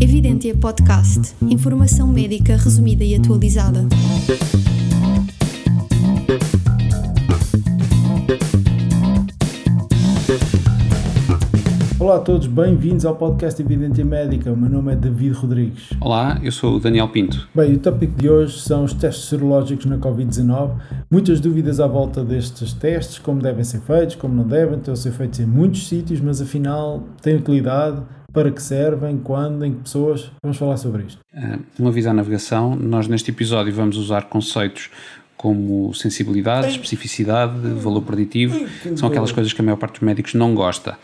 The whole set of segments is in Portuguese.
Evidentia Podcast. Informação médica resumida e atualizada. Olá a todos, bem-vindos ao podcast Evidentia Médica. O meu nome é David Rodrigues. Olá, eu sou o Daniel Pinto. Bem, o tópico de hoje são os testes serológicos na Covid-19. Muitas dúvidas à volta destes testes, como devem ser feitos, como não devem, estão a ser feitos em muitos sítios, mas afinal têm utilidade, para que servem, quando, em que pessoas. Vamos falar sobre isto. Uh, um aviso à navegação, nós neste episódio vamos usar conceitos como sensibilidade, especificidade, valor preditivo, são aquelas coisas que a maior parte dos médicos não gosta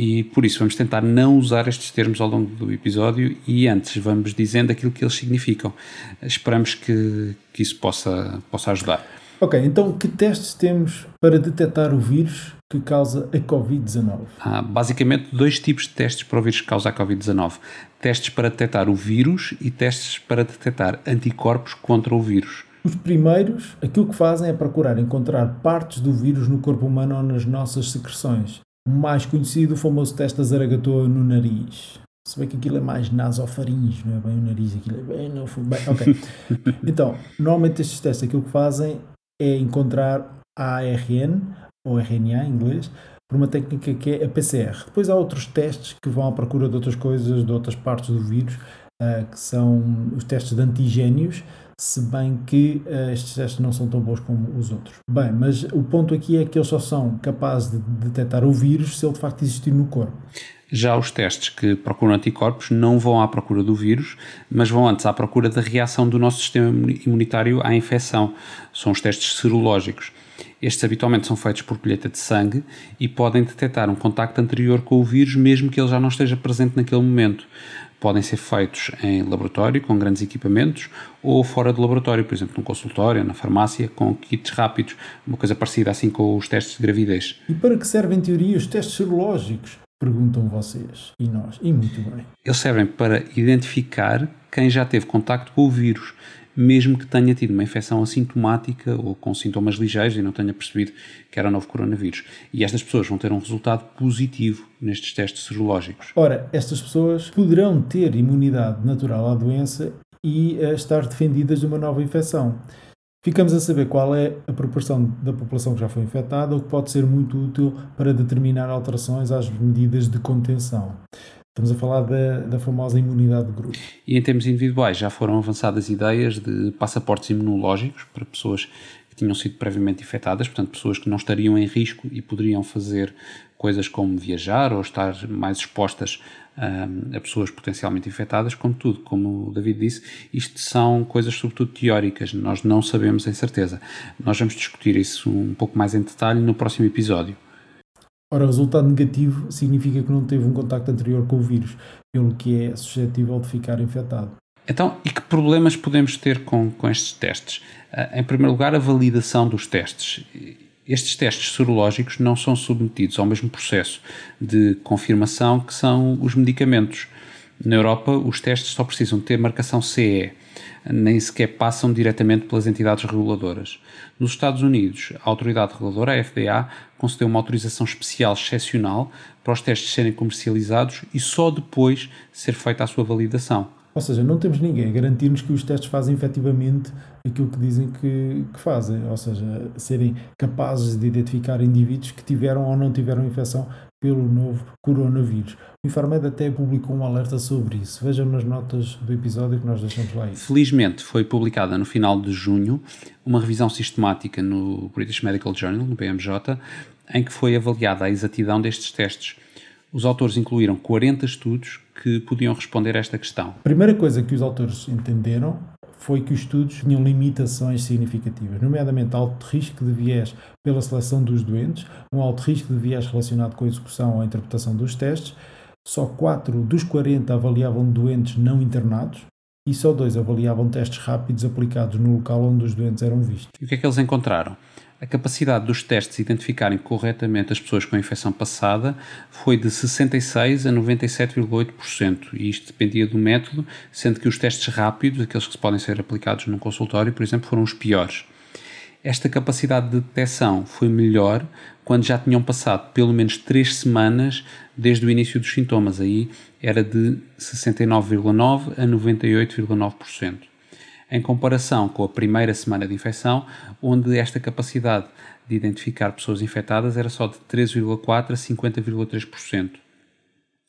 e por isso vamos tentar não usar estes termos ao longo do episódio e antes vamos dizendo aquilo que eles significam. Esperamos que, que isso possa, possa ajudar. Ok, então que testes temos para detectar o vírus que causa a Covid-19? Há basicamente dois tipos de testes para o vírus que causa a Covid-19: testes para detectar o vírus e testes para detectar anticorpos contra o vírus. Os primeiros, aquilo que fazem é procurar encontrar partes do vírus no corpo humano ou nas nossas secreções mais conhecido, o famoso teste da zaragatoa no nariz. Se bem que aquilo é mais nasofaringe, não é bem o nariz, aquilo é bem no fundo. Bem, ok. então, normalmente estes testes aquilo que fazem é encontrar ARN, ou RNA em inglês, por uma técnica que é a PCR. Depois há outros testes que vão à procura de outras coisas, de outras partes do vírus, uh, que são os testes de antigénios, se bem que uh, estes testes não são tão bons como os outros. Bem, mas o ponto aqui é que eles só são capazes de detectar o vírus se ele de facto existir no corpo. Já os testes que procuram anticorpos não vão à procura do vírus, mas vão antes à procura da reação do nosso sistema imunitário à infecção. São os testes serológicos. Estes habitualmente são feitos por colheita de sangue e podem detectar um contacto anterior com o vírus, mesmo que ele já não esteja presente naquele momento podem ser feitos em laboratório com grandes equipamentos ou fora do laboratório, por exemplo, num consultório, na farmácia, com kits rápidos, uma coisa parecida assim com os testes de gravidez. E para que servem em teoria os testes serológicos? Perguntam vocês e nós, e muito bem. Eles servem para identificar quem já teve contacto com o vírus mesmo que tenha tido uma infecção assintomática ou com sintomas ligeiros e não tenha percebido que era novo coronavírus. E estas pessoas vão ter um resultado positivo nestes testes serológicos. Ora, estas pessoas poderão ter imunidade natural à doença e estar defendidas de uma nova infecção. Ficamos a saber qual é a proporção da população que já foi infectada, o que pode ser muito útil para determinar alterações às medidas de contenção. Estamos a falar da, da famosa imunidade de grupo. E em termos individuais, já foram avançadas ideias de passaportes imunológicos para pessoas que tinham sido previamente infectadas, portanto, pessoas que não estariam em risco e poderiam fazer coisas como viajar ou estar mais expostas um, a pessoas potencialmente infectadas, contudo, como o David disse, isto são coisas sobretudo teóricas, nós não sabemos em certeza. Nós vamos discutir isso um pouco mais em detalhe no próximo episódio. Ora, resultado negativo significa que não teve um contacto anterior com o vírus, pelo que é suscetível de ficar infectado. Então, e que problemas podemos ter com, com estes testes? Uh, em primeiro lugar, a validação dos testes. Estes testes sorológicos não são submetidos ao mesmo processo de confirmação que são os medicamentos. Na Europa, os testes só precisam ter marcação CE, nem sequer passam diretamente pelas entidades reguladoras. Nos Estados Unidos, a autoridade reguladora, a FDA, concedeu uma autorização especial excepcional para os testes serem comercializados e só depois ser feita a sua validação. Ou seja, não temos ninguém a garantir-nos que os testes fazem efetivamente aquilo que dizem que, que, fazem, ou seja, serem capazes de identificar indivíduos que tiveram ou não tiveram infecção pelo novo coronavírus. O Infarmed até publicou um alerta sobre isso. Vejam nas notas do episódio que nós deixamos lá. Isso. Felizmente foi publicada no final de junho uma revisão sistemática no British Medical Journal, no BMJ, em que foi avaliada a exatidão destes testes. Os autores incluíram 40 estudos que podiam responder a esta questão. A primeira coisa que os autores entenderam foi que os estudos tinham limitações significativas, nomeadamente alto risco de viés pela seleção dos doentes, um alto risco de viés relacionado com a execução ou a interpretação dos testes. Só 4 dos 40 avaliavam doentes não internados e só 2 avaliavam testes rápidos aplicados no local onde os doentes eram vistos. E o que é que eles encontraram? A capacidade dos testes identificarem corretamente as pessoas com infecção passada foi de 66% a 97,8%, e isto dependia do método, sendo que os testes rápidos, aqueles que podem ser aplicados num consultório, por exemplo, foram os piores. Esta capacidade de detecção foi melhor quando já tinham passado pelo menos 3 semanas desde o início dos sintomas. Aí era de 69,9% a 98,9%. Em comparação com a primeira semana de infecção, onde esta capacidade de identificar pessoas infectadas era só de 13,4% a 50,3%.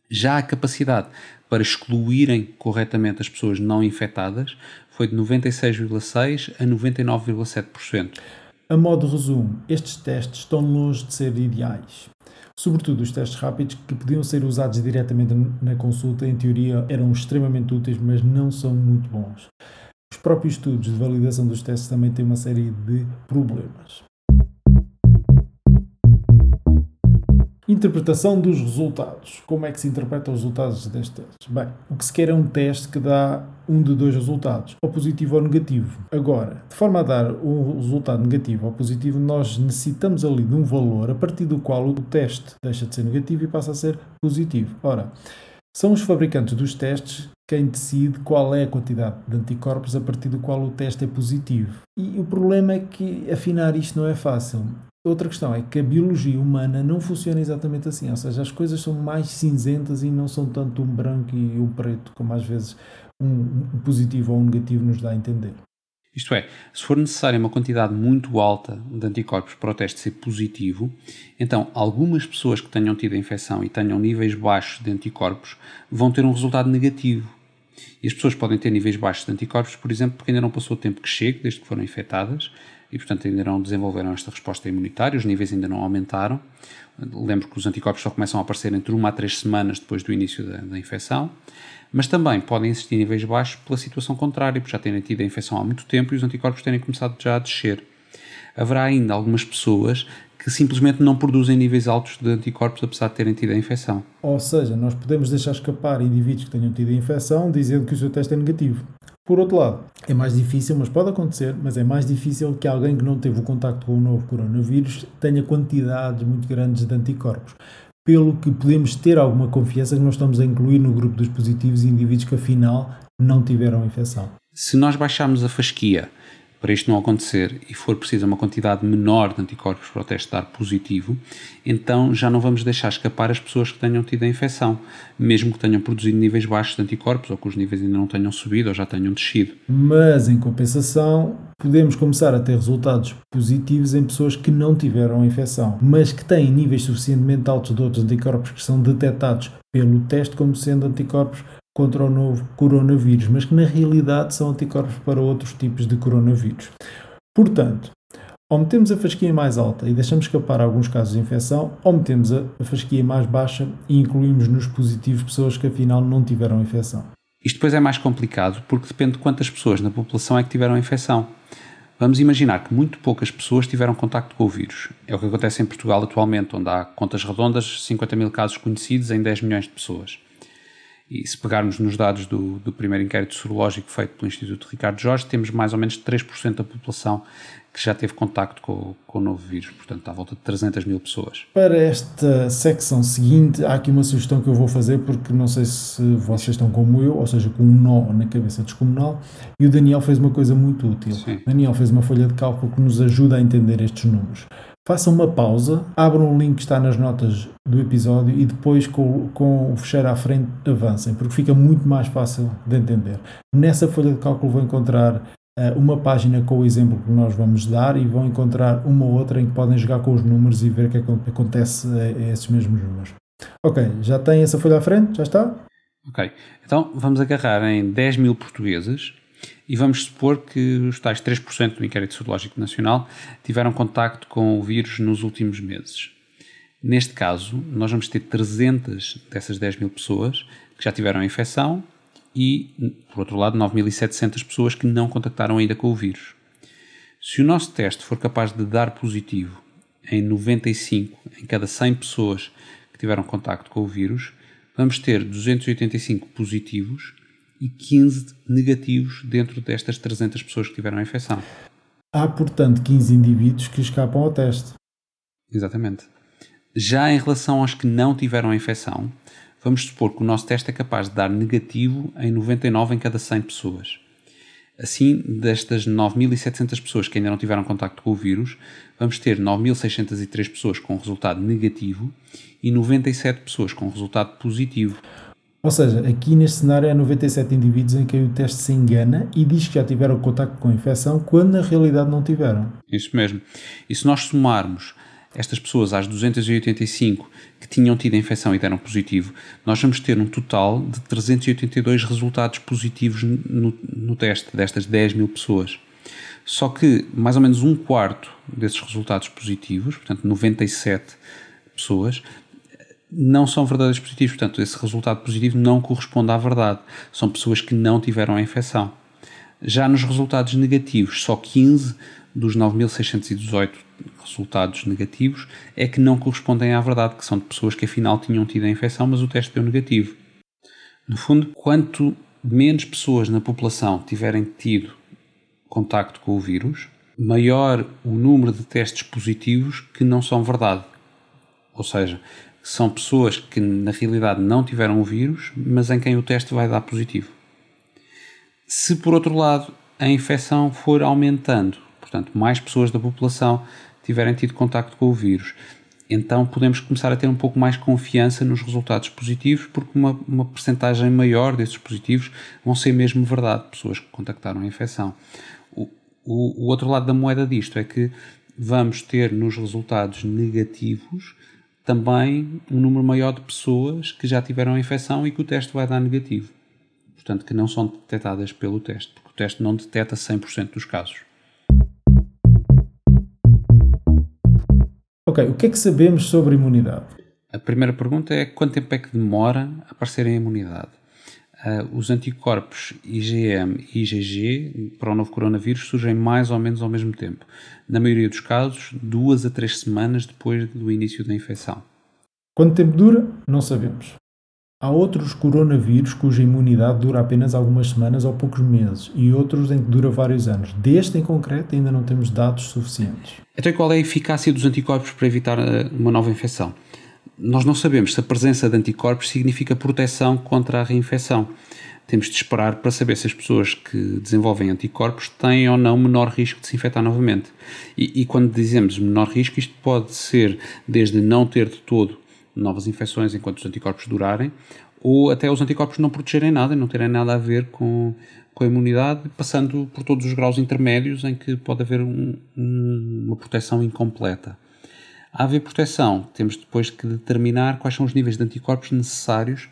Já a capacidade para excluírem corretamente as pessoas não infectadas foi de 96,6% a 99,7%. A modo de resumo, estes testes estão longe de ser ideais. Sobretudo os testes rápidos que podiam ser usados diretamente na consulta, em teoria eram extremamente úteis, mas não são muito bons. Os próprios estudos de validação dos testes também têm uma série de problemas. Interpretação dos resultados. Como é que se interpretam os resultados destes testes? Bem, o que se quer é um teste que dá um de dois resultados, ou positivo ou negativo. Agora, de forma a dar um resultado negativo ou positivo, nós necessitamos ali de um valor a partir do qual o teste deixa de ser negativo e passa a ser positivo. Ora, são os fabricantes dos testes quem decide qual é a quantidade de anticorpos a partir do qual o teste é positivo. E o problema é que afinar isto não é fácil. Outra questão é que a biologia humana não funciona exatamente assim, ou seja, as coisas são mais cinzentas e não são tanto um branco e um preto, como às vezes um, positivo ou um negativo nos dá a entender. Isto é, se for necessária uma quantidade muito alta de anticorpos para o teste ser positivo, então algumas pessoas que tenham tido a infecção e tenham níveis baixos de anticorpos vão ter um resultado negativo. E as pessoas podem ter níveis baixos de anticorpos, por exemplo, porque ainda não passou o tempo que chega, desde que foram infectadas, e, portanto, ainda não desenvolveram esta resposta imunitária, os níveis ainda não aumentaram. Lembro que os anticorpos só começam a aparecer entre uma a três semanas depois do início da, da infecção, mas também podem existir níveis baixos pela situação contrária, porque já terem tido a infecção há muito tempo e os anticorpos terem começado já a descer. Haverá ainda algumas pessoas que simplesmente não produzem níveis altos de anticorpos apesar de terem tido a infecção. Ou seja, nós podemos deixar escapar indivíduos que tenham tido a infecção dizendo que o seu teste é negativo. Por outro lado, é mais difícil, mas pode acontecer, mas é mais difícil que alguém que não teve o contacto com o novo coronavírus tenha quantidades muito grandes de anticorpos. Pelo que podemos ter alguma confiança que nós estamos a incluir no grupo dos positivos indivíduos que afinal não tiveram infecção. Se nós baixarmos a fasquia para isto não acontecer e for preciso uma quantidade menor de anticorpos para o teste dar positivo, então já não vamos deixar escapar as pessoas que tenham tido a infecção, mesmo que tenham produzido níveis baixos de anticorpos ou que os níveis ainda não tenham subido ou já tenham descido. Mas, em compensação, podemos começar a ter resultados positivos em pessoas que não tiveram a infecção, mas que têm níveis suficientemente altos de outros anticorpos que são detectados pelo teste como sendo anticorpos contra o novo coronavírus, mas que na realidade são anticorpos para outros tipos de coronavírus. Portanto, ou metemos a fasquia mais alta e deixamos escapar alguns casos de infecção, ou metemos a fasquia mais baixa e incluímos nos positivos pessoas que afinal não tiveram infecção. Isto depois é mais complicado porque depende de quantas pessoas na população é que tiveram infecção. Vamos imaginar que muito poucas pessoas tiveram contacto com o vírus. É o que acontece em Portugal atualmente, onde há contas redondas, 50 mil casos conhecidos em 10 milhões de pessoas. E se pegarmos nos dados do, do primeiro inquérito sorológico feito pelo Instituto Ricardo Jorge, temos mais ou menos 3% da população que já teve contacto com, com o novo vírus, portanto, à volta de 300 mil pessoas. Para esta secção seguinte, há aqui uma sugestão que eu vou fazer, porque não sei se vocês estão como eu, ou seja, com um nó na cabeça descomunal, e o Daniel fez uma coisa muito útil. Sim. Daniel fez uma folha de cálculo que nos ajuda a entender estes números façam uma pausa, abram o link que está nas notas do episódio e depois com, com o fecheiro à frente avancem, porque fica muito mais fácil de entender. Nessa folha de cálculo vão encontrar uh, uma página com o exemplo que nós vamos dar e vão encontrar uma outra em que podem jogar com os números e ver o que, é que acontece a, a esses mesmos números. Ok, já tem essa folha à frente? Já está? Ok, então vamos agarrar em 10 mil portugueses e vamos supor que os tais 3% do inquérito sorológico nacional tiveram contacto com o vírus nos últimos meses. Neste caso, nós vamos ter 300 dessas 10 mil pessoas que já tiveram a infecção e, por outro lado, 9.700 pessoas que não contactaram ainda com o vírus. Se o nosso teste for capaz de dar positivo em 95 em cada 100 pessoas que tiveram contacto com o vírus, vamos ter 285 positivos e 15 negativos dentro destas 300 pessoas que tiveram a infecção. Há, portanto, 15 indivíduos que escapam ao teste. Exatamente. Já em relação aos que não tiveram a infecção, vamos supor que o nosso teste é capaz de dar negativo em 99 em cada 100 pessoas. Assim, destas 9.700 pessoas que ainda não tiveram contacto com o vírus, vamos ter 9.603 pessoas com resultado negativo e 97 pessoas com resultado positivo. Ou seja, aqui neste cenário há 97 indivíduos em quem o teste se engana e diz que já tiveram contacto com a infecção, quando na realidade não tiveram. Isso mesmo. E se nós somarmos estas pessoas às 285 que tinham tido a infecção e deram positivo, nós vamos ter um total de 382 resultados positivos no, no teste destas 10 mil pessoas. Só que mais ou menos um quarto desses resultados positivos, portanto 97 pessoas, não são verdadeiros positivos. Portanto, esse resultado positivo não corresponde à verdade. São pessoas que não tiveram a infecção. Já nos resultados negativos, só 15 dos 9.618 resultados negativos é que não correspondem à verdade, que são de pessoas que afinal tinham tido a infecção, mas o teste deu negativo. No fundo, quanto menos pessoas na população tiverem tido contacto com o vírus, maior o número de testes positivos que não são verdade. Ou seja, são pessoas que na realidade não tiveram o vírus, mas em quem o teste vai dar positivo. Se por outro lado a infecção for aumentando, portanto, mais pessoas da população tiverem tido contacto com o vírus, então podemos começar a ter um pouco mais confiança nos resultados positivos, porque uma, uma percentagem maior desses positivos vão ser mesmo verdade, pessoas que contactaram a infecção. O, o, o outro lado da moeda disto é que vamos ter nos resultados negativos também um número maior de pessoas que já tiveram a infecção e que o teste vai dar negativo. Portanto, que não são detectadas pelo teste, porque o teste não detecta 100% dos casos. Ok, o que é que sabemos sobre imunidade? A primeira pergunta é quanto tempo é que demora a aparecer a imunidade? Uh, os anticorpos IgM e IgG para o novo coronavírus surgem mais ou menos ao mesmo tempo. Na maioria dos casos, duas a três semanas depois do início da infecção. Quanto tempo dura? Não sabemos. Há outros coronavírus cuja imunidade dura apenas algumas semanas ou poucos meses e outros em que dura vários anos. Deste em concreto ainda não temos dados suficientes. Então qual é a eficácia dos anticorpos para evitar ah, uma nova infecção? Nós não sabemos se a presença de anticorpos significa proteção contra a reinfecção. Temos de esperar para saber se as pessoas que desenvolvem anticorpos têm ou não menor risco de se infectar novamente. E, e quando dizemos menor risco, isto pode ser desde não ter de todo novas infecções enquanto os anticorpos durarem, ou até os anticorpos não protegerem nada, não terem nada a ver com, com a imunidade, passando por todos os graus intermédios em que pode haver um, um, uma proteção incompleta. A haver proteção, temos depois que determinar quais são os níveis de anticorpos necessários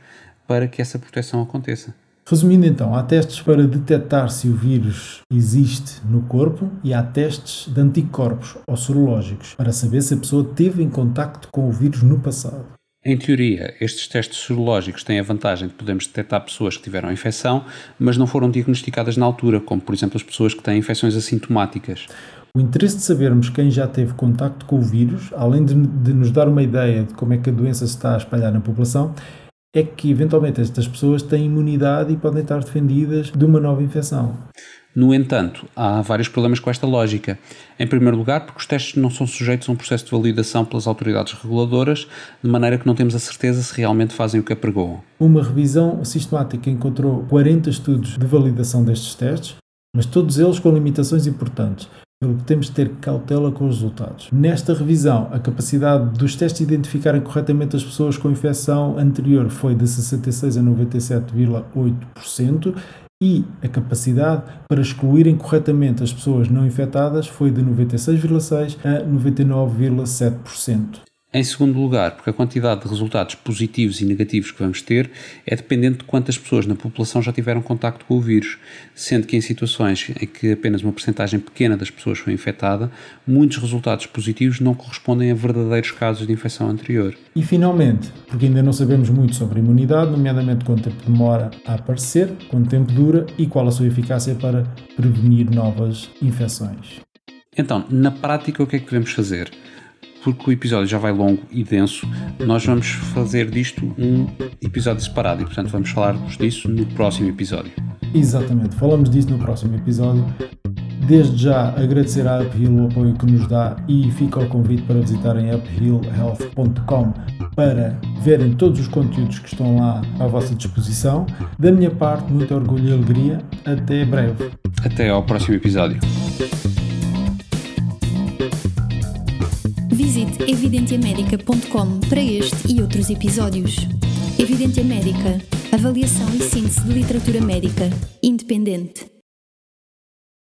para que essa proteção aconteça. Resumindo então, há testes para detectar se o vírus existe no corpo e há testes de anticorpos ou sorológicos para saber se a pessoa teve em contacto com o vírus no passado. Em teoria, estes testes sorológicos têm a vantagem de podermos detectar pessoas que tiveram infecção, mas não foram diagnosticadas na altura, como por exemplo as pessoas que têm infecções assintomáticas. O interesse de sabermos quem já teve contacto com o vírus, além de, de nos dar uma ideia de como é que a doença se está a espalhar na população, é que eventualmente estas pessoas têm imunidade e podem estar defendidas de uma nova infecção. No entanto, há vários problemas com esta lógica. Em primeiro lugar, porque os testes não são sujeitos a um processo de validação pelas autoridades reguladoras, de maneira que não temos a certeza se realmente fazem o que apregoam. Uma revisão sistemática encontrou 40 estudos de validação destes testes, mas todos eles com limitações importantes, pelo que temos de ter cautela com os resultados. Nesta revisão, a capacidade dos testes identificarem corretamente as pessoas com infecção anterior foi de 66 a 97,8% e a capacidade para excluírem corretamente as pessoas não infectadas foi de 96,6% a 99,7%. Em segundo lugar, porque a quantidade de resultados positivos e negativos que vamos ter é dependente de quantas pessoas na população já tiveram contacto com o vírus, sendo que em situações em que apenas uma porcentagem pequena das pessoas foi infectada, muitos resultados positivos não correspondem a verdadeiros casos de infecção anterior. E finalmente, porque ainda não sabemos muito sobre a imunidade, nomeadamente quanto tempo demora a aparecer, quanto tempo dura e qual a sua eficácia para prevenir novas infecções. Então, na prática, o que é que devemos fazer? Porque o episódio já vai longo e denso, nós vamos fazer disto um episódio separado e, portanto, vamos falar disso no próximo episódio. Exatamente, falamos disso no próximo episódio. Desde já agradecer à Uphill o apoio que nos dá e fica o convite para visitarem uphillhealth.com para verem todos os conteúdos que estão lá à vossa disposição. Da minha parte, muito orgulho e alegria. Até breve. Até ao próximo episódio. Visite evidentiamedica.com para este e outros episódios. Evidência Médica. Avaliação e síntese de literatura médica. Independente.